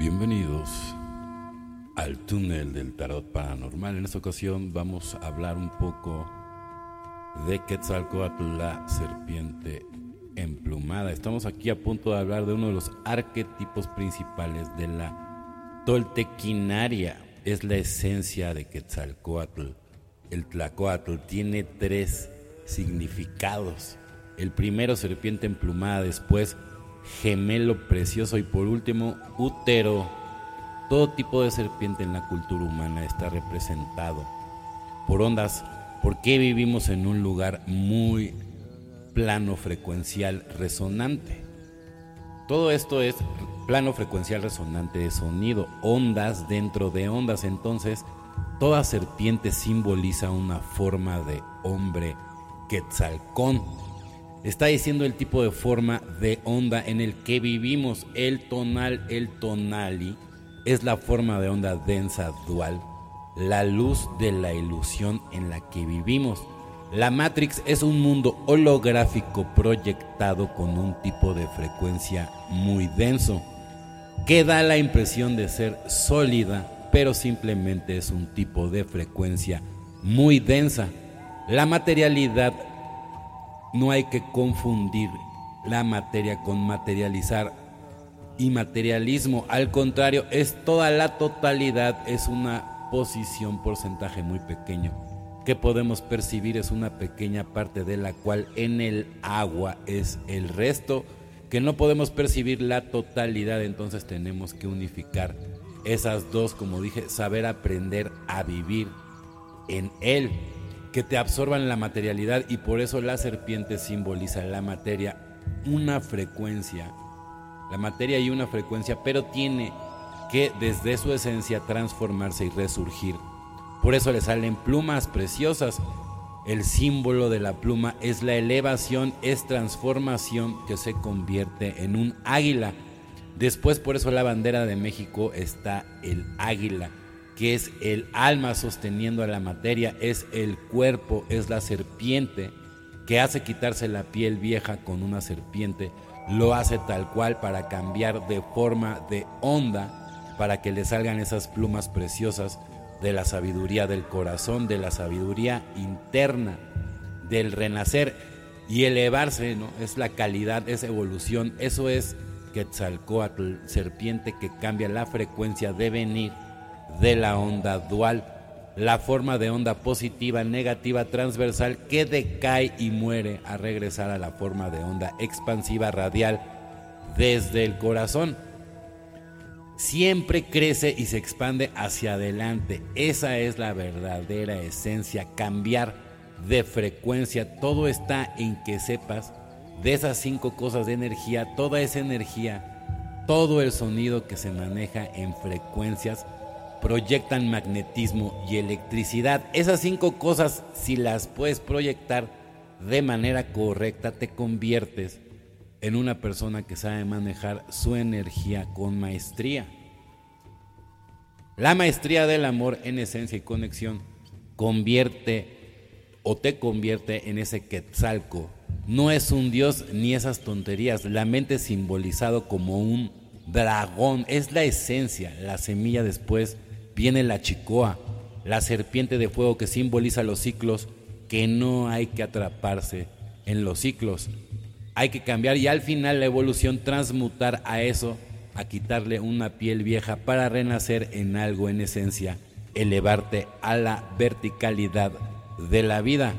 Bienvenidos al túnel del tarot paranormal. En esta ocasión vamos a hablar un poco de Quetzalcoatl, la serpiente emplumada. Estamos aquí a punto de hablar de uno de los arquetipos principales de la toltequinaria. Es la esencia de Quetzalcoatl. El tlacoatl tiene tres significados. El primero, serpiente emplumada, después gemelo precioso y por último, útero. Todo tipo de serpiente en la cultura humana está representado por ondas. ¿Por qué vivimos en un lugar muy plano frecuencial resonante? Todo esto es plano frecuencial resonante de sonido, ondas dentro de ondas. Entonces, toda serpiente simboliza una forma de hombre quetzalcón Está diciendo el tipo de forma de onda en el que vivimos. El tonal, el tonali, es la forma de onda densa dual, la luz de la ilusión en la que vivimos. La Matrix es un mundo holográfico proyectado con un tipo de frecuencia muy denso, que da la impresión de ser sólida, pero simplemente es un tipo de frecuencia muy densa. La materialidad no hay que confundir la materia con materializar. Y materialismo. Al contrario, es toda la totalidad, es una posición, porcentaje muy pequeño. Que podemos percibir, es una pequeña parte de la cual en el agua es el resto, que no podemos percibir la totalidad, entonces tenemos que unificar esas dos, como dije, saber aprender a vivir en él que te absorban la materialidad y por eso la serpiente simboliza la materia, una frecuencia, la materia y una frecuencia, pero tiene que desde su esencia transformarse y resurgir. Por eso le salen plumas preciosas. El símbolo de la pluma es la elevación, es transformación que se convierte en un águila. Después por eso la bandera de México está el águila que es el alma sosteniendo a la materia, es el cuerpo, es la serpiente, que hace quitarse la piel vieja con una serpiente, lo hace tal cual para cambiar de forma de onda, para que le salgan esas plumas preciosas de la sabiduría del corazón, de la sabiduría interna, del renacer y elevarse, ¿no? Es la calidad, es evolución, eso es Quetzalcoatl, serpiente que cambia la frecuencia de venir de la onda dual, la forma de onda positiva, negativa, transversal que decae y muere a regresar a la forma de onda expansiva radial desde el corazón. Siempre crece y se expande hacia adelante. Esa es la verdadera esencia, cambiar de frecuencia. Todo está en que sepas de esas cinco cosas de energía, toda esa energía, todo el sonido que se maneja en frecuencias proyectan magnetismo y electricidad. Esas cinco cosas, si las puedes proyectar de manera correcta, te conviertes en una persona que sabe manejar su energía con maestría. La maestría del amor en esencia y conexión convierte o te convierte en ese quetzalco. No es un dios ni esas tonterías. La mente simbolizado como un dragón es la esencia, la semilla después viene la chicoa, la serpiente de fuego que simboliza los ciclos, que no hay que atraparse en los ciclos. Hay que cambiar y al final la evolución transmutar a eso, a quitarle una piel vieja para renacer en algo en esencia, elevarte a la verticalidad de la vida.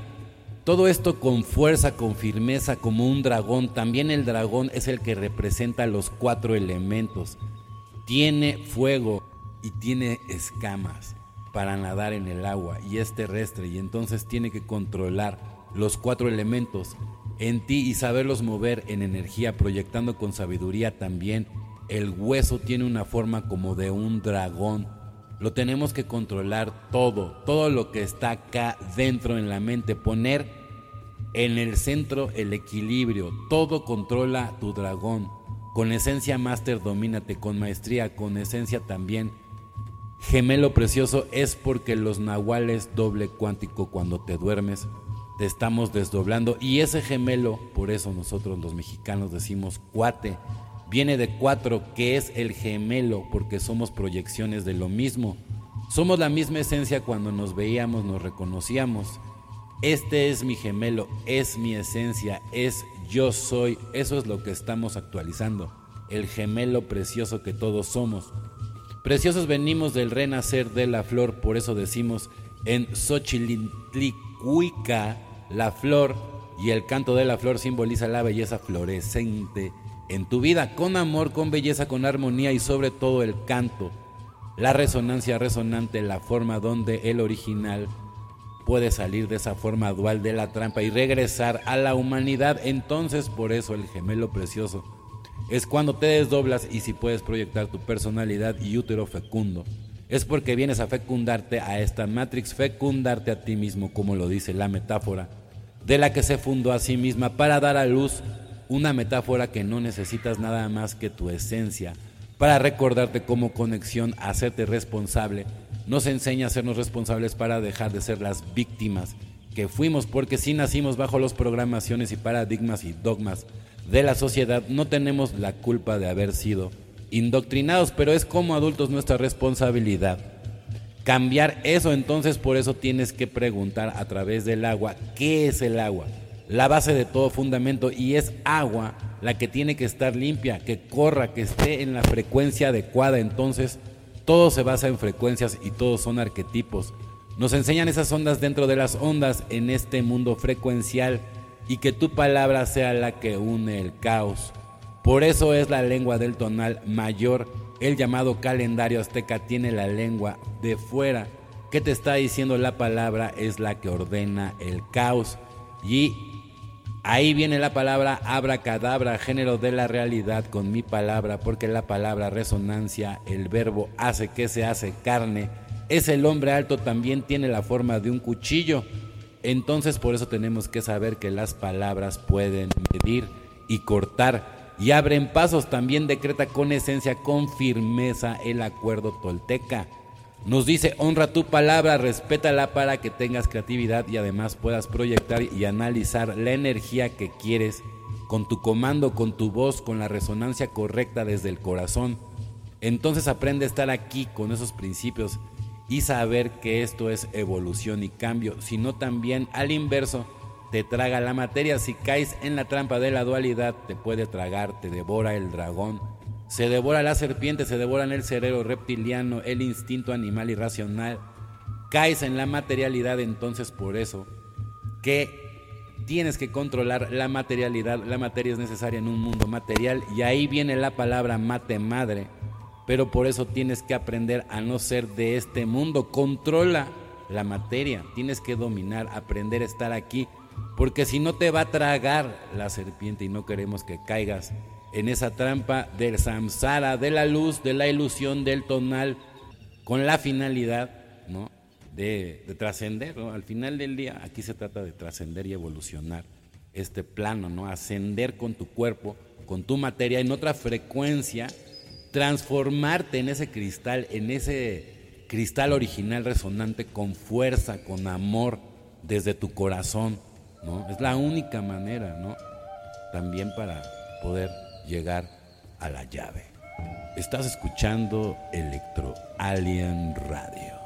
Todo esto con fuerza, con firmeza, como un dragón. También el dragón es el que representa los cuatro elementos. Tiene fuego, y tiene escamas para nadar en el agua y es terrestre y entonces tiene que controlar los cuatro elementos en ti y saberlos mover en energía proyectando con sabiduría también. El hueso tiene una forma como de un dragón. Lo tenemos que controlar todo, todo lo que está acá dentro en la mente, poner en el centro el equilibrio, todo controla tu dragón. Con esencia máster domínate, con maestría, con esencia también Gemelo precioso es porque los nahuales doble cuántico cuando te duermes te estamos desdoblando y ese gemelo, por eso nosotros los mexicanos decimos cuate, viene de cuatro, que es el gemelo, porque somos proyecciones de lo mismo. Somos la misma esencia cuando nos veíamos, nos reconocíamos. Este es mi gemelo, es mi esencia, es yo soy. Eso es lo que estamos actualizando. El gemelo precioso que todos somos. Preciosos venimos del renacer de la flor, por eso decimos en Xochilintlicuica, la flor y el canto de la flor simboliza la belleza florescente en tu vida, con amor, con belleza, con armonía y sobre todo el canto, la resonancia resonante, la forma donde el original puede salir de esa forma dual de la trampa y regresar a la humanidad. Entonces, por eso el gemelo precioso es cuando te desdoblas y si puedes proyectar tu personalidad y útero fecundo. Es porque vienes a fecundarte a esta Matrix, fecundarte a ti mismo, como lo dice la metáfora, de la que se fundó a sí misma para dar a luz una metáfora que no necesitas nada más que tu esencia para recordarte como conexión, hacerte responsable. Nos enseña a hacernos responsables para dejar de ser las víctimas que fuimos, porque si nacimos bajo las programaciones y paradigmas y dogmas de la sociedad, no tenemos la culpa de haber sido indoctrinados, pero es como adultos nuestra responsabilidad cambiar eso. Entonces por eso tienes que preguntar a través del agua, ¿qué es el agua? la base de todo fundamento y es agua la que tiene que estar limpia, que corra, que esté en la frecuencia adecuada. Entonces, todo se basa en frecuencias y todos son arquetipos. Nos enseñan esas ondas dentro de las ondas en este mundo frecuencial y que tu palabra sea la que une el caos. Por eso es la lengua del tonal mayor. El llamado calendario azteca tiene la lengua de fuera. que te está diciendo la palabra? Es la que ordena el caos. Y Ahí viene la palabra abracadabra, género de la realidad con mi palabra, porque la palabra resonancia, el verbo hace que se hace carne. Es el hombre alto, también tiene la forma de un cuchillo. Entonces por eso tenemos que saber que las palabras pueden medir y cortar y abren pasos. También decreta con esencia, con firmeza el acuerdo tolteca. Nos dice, honra tu palabra, respétala para que tengas creatividad y además puedas proyectar y analizar la energía que quieres con tu comando, con tu voz, con la resonancia correcta desde el corazón. Entonces aprende a estar aquí con esos principios y saber que esto es evolución y cambio, sino también al inverso, te traga la materia. Si caes en la trampa de la dualidad, te puede tragar, te devora el dragón se devora la serpiente, se devoran el cerebro reptiliano, el instinto animal irracional. Caes en la materialidad, entonces por eso que tienes que controlar la materialidad. La materia es necesaria en un mundo material y ahí viene la palabra mate madre. Pero por eso tienes que aprender a no ser de este mundo. Controla la materia. Tienes que dominar, aprender a estar aquí. Porque si no te va a tragar la serpiente y no queremos que caigas en esa trampa del samsara, de la luz, de la ilusión, del tonal, con la finalidad ¿no? de, trascender. Al final del día, aquí se trata de trascender y evolucionar este plano, ¿no? ascender con tu cuerpo, con tu materia en otra frecuencia, transformarte en ese cristal, en ese cristal original resonante con fuerza, con amor, desde tu corazón. ¿no? Es la única manera, ¿no? También para poder llegar a la llave. Estás escuchando Electro Alien Radio.